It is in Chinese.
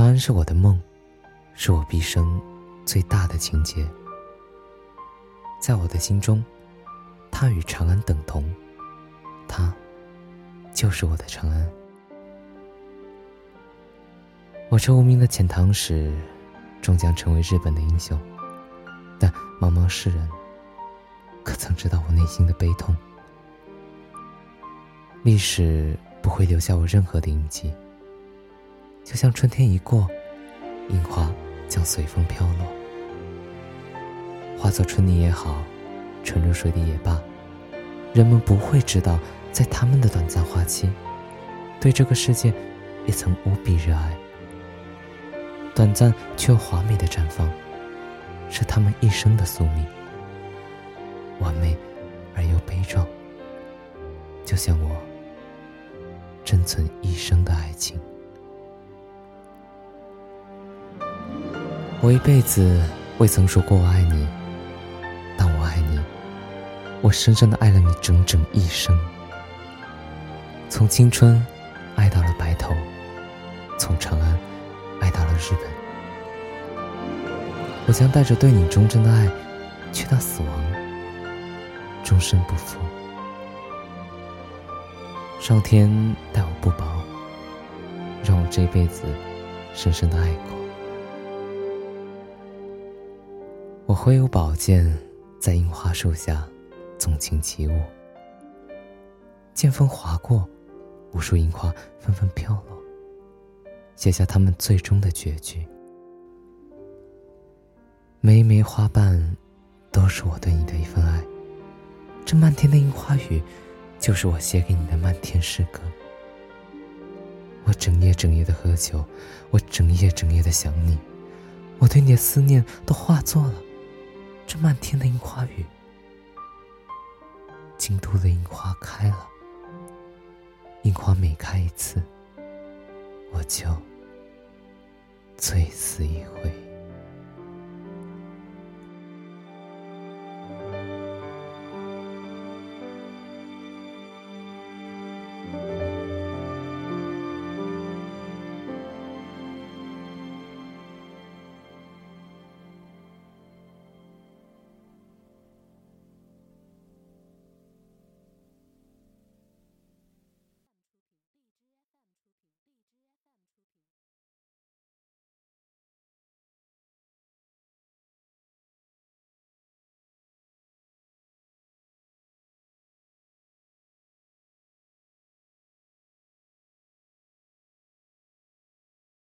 长安是我的梦，是我毕生最大的情结。在我的心中，它与长安等同，它就是我的长安。我这无名的遣唐使，终将成为日本的英雄，但茫茫世人，可曾知道我内心的悲痛？历史不会留下我任何的印记，就像春天一过，樱花将随风飘落，化作春泥也好，沉入水底也罢，人们不会知道，在他们的短暂花期，对这个世界也曾无比热爱。短暂却又华美的绽放，是他们一生的宿命。完美而又悲壮，就像我珍存一生的爱情。我一辈子未曾说过我爱你，但我爱你，我深深的爱了你整整一生。从青春爱到了白头，从长安。爱到了日本，我将带着对你忠贞的爱，去到死亡，终身不负。上天待我不薄，让我这一辈子深深的爱过。我挥舞宝剑，在樱花树下纵情起舞，剑锋划过，无数樱花纷纷飘落。写下他们最终的绝句。每一枚花瓣，都是我对你的一份爱。这漫天的樱花雨，就是我写给你的漫天诗歌。我整夜整夜的喝酒，我整夜整夜的想你，我对你的思念都化作了这漫天的樱花雨，京都的樱花开了。樱花每开一次，我就醉死一回。